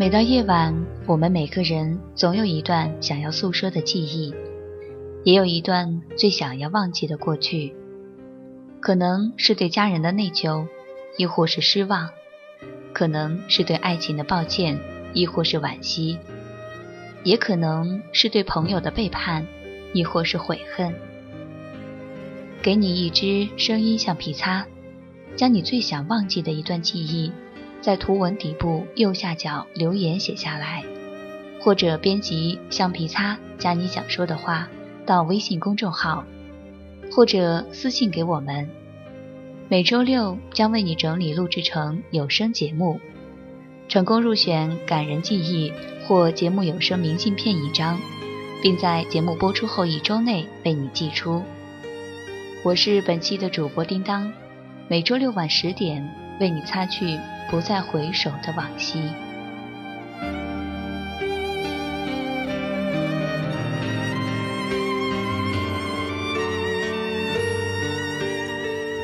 每到夜晚，我们每个人总有一段想要诉说的记忆，也有一段最想要忘记的过去。可能是对家人的内疚，亦或是失望；可能是对爱情的抱歉，亦或是惋惜；也可能是对朋友的背叛，亦或是悔恨。给你一支声音橡皮擦，将你最想忘记的一段记忆。在图文底部右下角留言写下来，或者编辑橡皮擦加你想说的话到微信公众号，或者私信给我们。每周六将为你整理录制成有声节目，成功入选感人记忆或节目有声明信片一张，并在节目播出后一周内为你寄出。我是本期的主播叮当，每周六晚十点为你擦去。不再回首的往昔。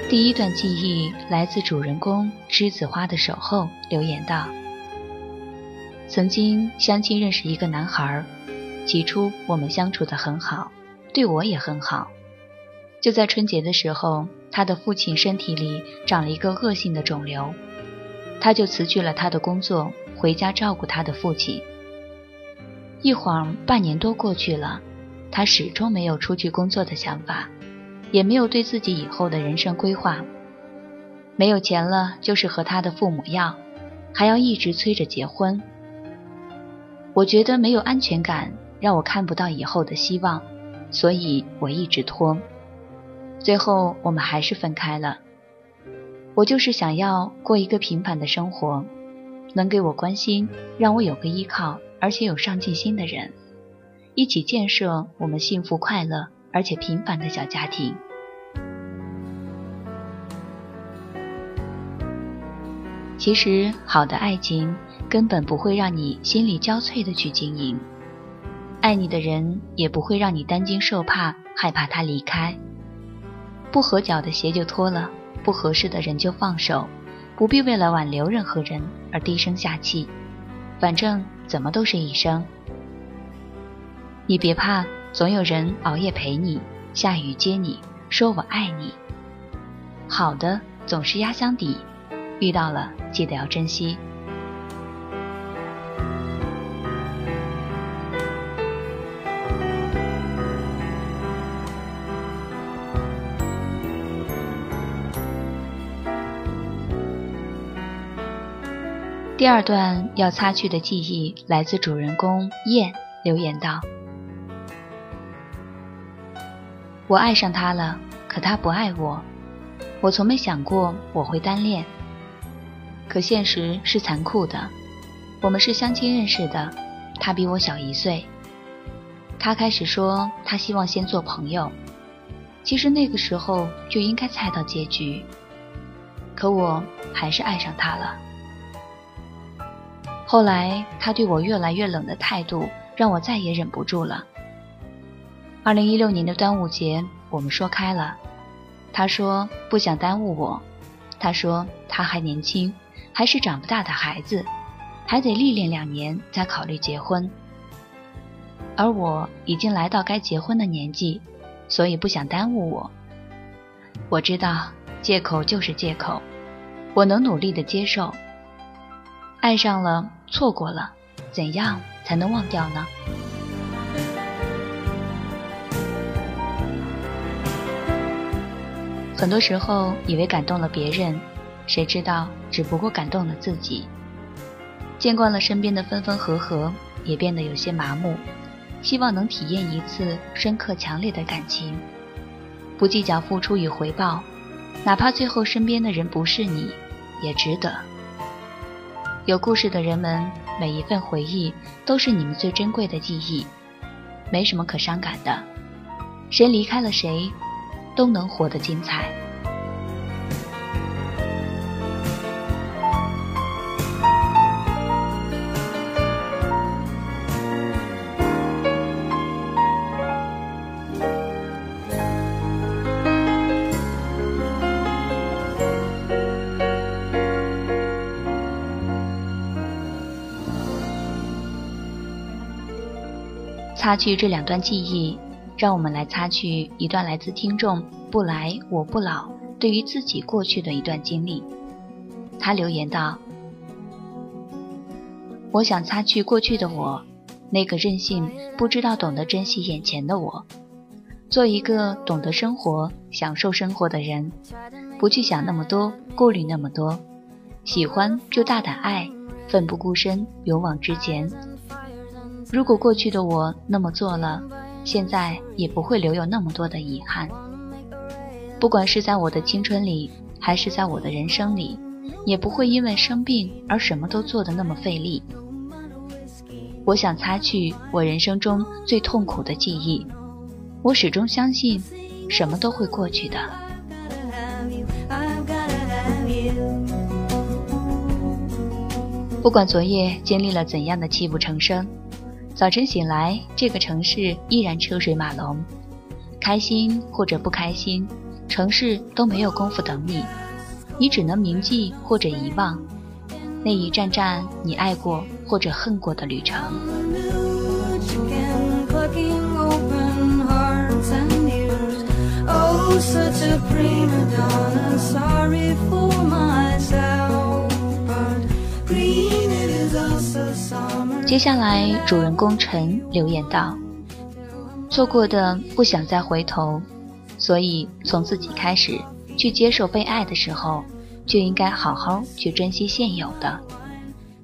第一段记忆来自主人公栀子花的守候留言道：“曾经相亲认识一个男孩，起初我们相处的很好，对我也很好。就在春节的时候，他的父亲身体里长了一个恶性的肿瘤。”他就辞去了他的工作，回家照顾他的父亲。一晃半年多过去了，他始终没有出去工作的想法，也没有对自己以后的人生规划。没有钱了，就是和他的父母要，还要一直催着结婚。我觉得没有安全感，让我看不到以后的希望，所以我一直拖。最后我们还是分开了。我就是想要过一个平凡的生活，能给我关心，让我有个依靠，而且有上进心的人，一起建设我们幸福快乐而且平凡的小家庭。其实，好的爱情根本不会让你心力交瘁的去经营，爱你的人也不会让你担惊受怕，害怕他离开。不合脚的鞋就脱了。不合适的人就放手，不必为了挽留任何人而低声下气，反正怎么都是一生。你别怕，总有人熬夜陪你，下雨接你，说我爱你。好的总是压箱底，遇到了记得要珍惜。第二段要擦去的记忆来自主人公燕留言道：“我爱上他了，可他不爱我。我从没想过我会单恋，可现实是残酷的。我们是相亲认识的，他比我小一岁。他开始说他希望先做朋友，其实那个时候就应该猜到结局，可我还是爱上他了。”后来，他对我越来越冷的态度，让我再也忍不住了。二零一六年的端午节，我们说开了。他说不想耽误我，他说他还年轻，还是长不大的孩子，还得历练两年再考虑结婚。而我已经来到该结婚的年纪，所以不想耽误我。我知道借口就是借口，我能努力的接受。爱上了。错过了，怎样才能忘掉呢？很多时候以为感动了别人，谁知道只不过感动了自己。见惯了身边的分分合合，也变得有些麻木。希望能体验一次深刻强烈的感情，不计较付出与回报，哪怕最后身边的人不是你，也值得。有故事的人们，每一份回忆都是你们最珍贵的记忆，没什么可伤感的。谁离开了谁，都能活得精彩。擦去这两段记忆，让我们来擦去一段来自听众“不来我不老”对于自己过去的一段经历。他留言道：“我想擦去过去的我，那个任性、不知道懂得珍惜眼前的我，做一个懂得生活、享受生活的人，不去想那么多，顾虑那么多，喜欢就大胆爱，奋不顾身，勇往直前。如果过去的我那么做了，现在也不会留有那么多的遗憾。不管是在我的青春里，还是在我的人生里。”也不会因为生病而什么都做得那么费力。我想擦去我人生中最痛苦的记忆。我始终相信，什么都会过去的。不管昨夜经历了怎样的泣不成声，早晨醒来，这个城市依然车水马龙。开心或者不开心，城市都没有功夫等你。你只能铭记或者遗忘那一站站你爱过或者恨过的旅程。接下来，主人公陈留言道：“错过的不想再回头，所以从自己开始。”去接受被爱的时候，就应该好好去珍惜现有的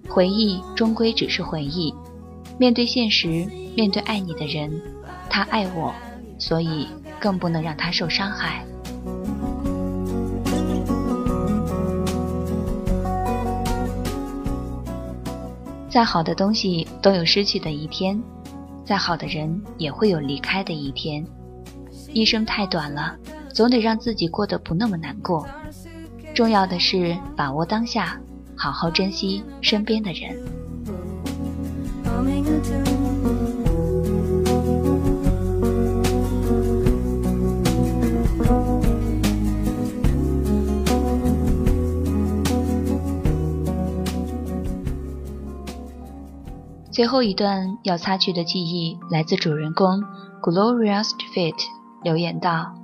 回忆，终归只是回忆。面对现实，面对爱你的人，他爱我，所以更不能让他受伤害。再好的东西都有失去的一天，再好的人也会有离开的一天。一生太短了。总得让自己过得不那么难过。重要的是把握当下，好好珍惜身边的人。最后一段要擦去的记忆，来自主人公 Glorious Fit 留言道。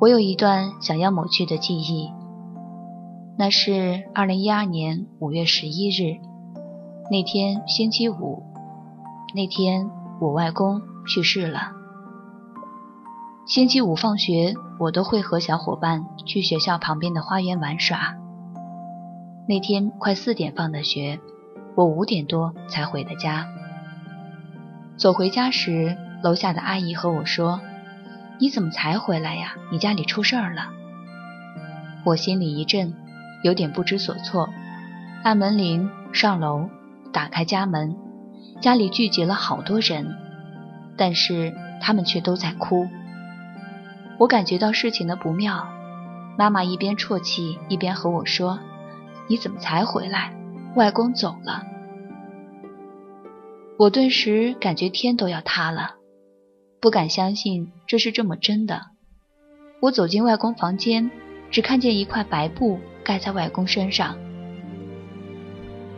我有一段想要抹去的记忆，那是二零一二年五月十一日那天星期五，那天我外公去世了。星期五放学，我都会和小伙伴去学校旁边的花园玩耍。那天快四点放的学，我五点多才回的家。走回家时，楼下的阿姨和我说。你怎么才回来呀？你家里出事儿了。我心里一震，有点不知所措。按门铃，上楼，打开家门，家里聚集了好多人，但是他们却都在哭。我感觉到事情的不妙。妈妈一边啜泣，一边和我说：“你怎么才回来？外公走了。”我顿时感觉天都要塌了。不敢相信这是这么真的。我走进外公房间，只看见一块白布盖在外公身上。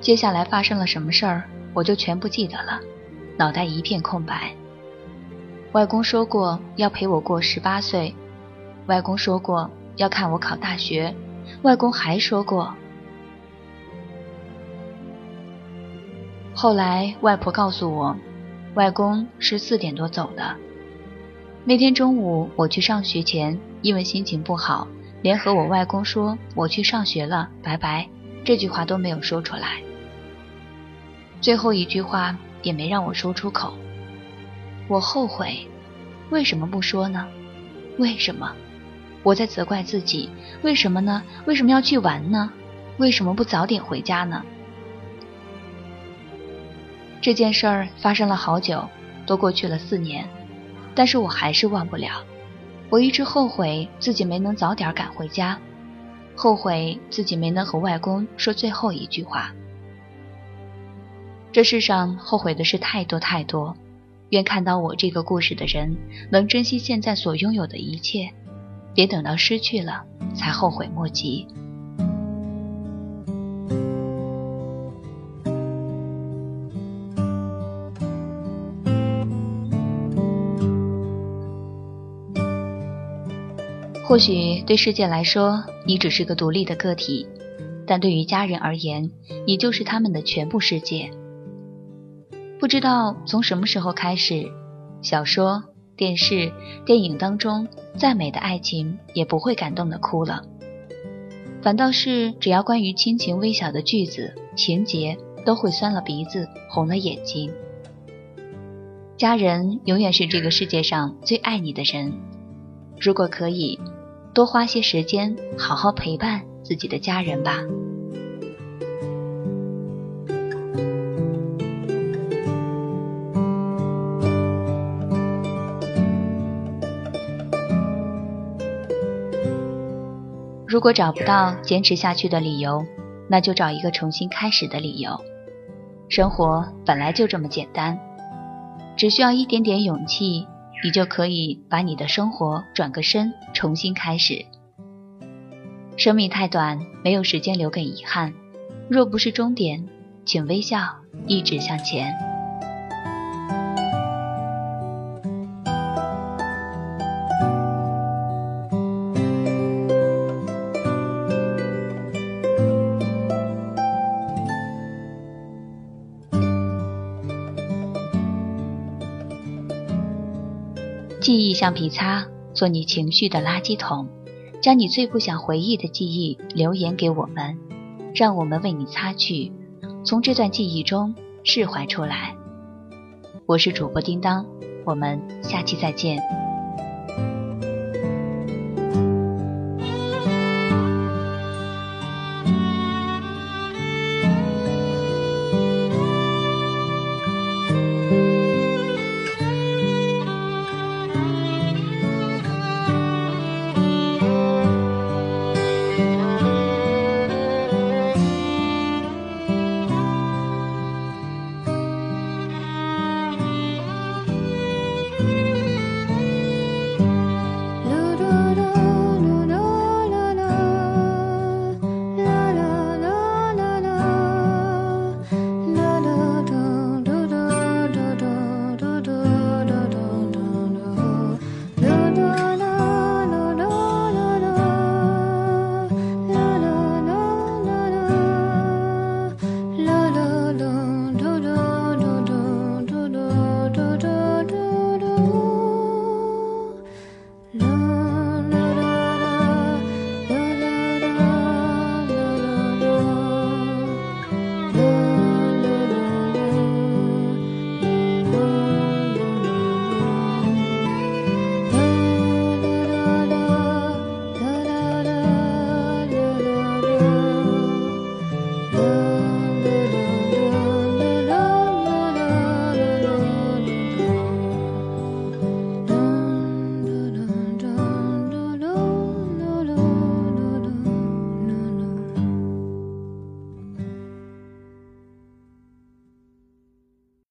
接下来发生了什么事儿，我就全不记得了，脑袋一片空白。外公说过要陪我过十八岁，外公说过要看我考大学，外公还说过。后来外婆告诉我，外公是四点多走的。那天中午我去上学前，因为心情不好，连和我外公说我去上学了，拜拜，这句话都没有说出来。最后一句话也没让我说出口。我后悔，为什么不说呢？为什么？我在责怪自己，为什么呢？为什么要去玩呢？为什么不早点回家呢？这件事儿发生了好久，都过去了四年。但是我还是忘不了，我一直后悔自己没能早点赶回家，后悔自己没能和外公说最后一句话。这世上后悔的事太多太多，愿看到我这个故事的人能珍惜现在所拥有的一切，别等到失去了才后悔莫及。或许对世界来说，你只是个独立的个体，但对于家人而言，你就是他们的全部世界。不知道从什么时候开始，小说、电视、电影当中再美的爱情也不会感动的哭了，反倒是只要关于亲情微小的句子、情节，都会酸了鼻子、红了眼睛。家人永远是这个世界上最爱你的人，如果可以，多花些时间好好陪伴自己的家人吧。如果找不到坚持下去的理由，那就找一个重新开始的理由。生活本来就这么简单，只需要一点点勇气，你就可以把你的生活转个身，重新开始。生命太短，没有时间留给遗憾。若不是终点，请微笑，一直向前。记忆橡皮擦，做你情绪的垃圾桶，将你最不想回忆的记忆留言给我们，让我们为你擦去，从这段记忆中释怀出来。我是主播叮当，我们下期再见。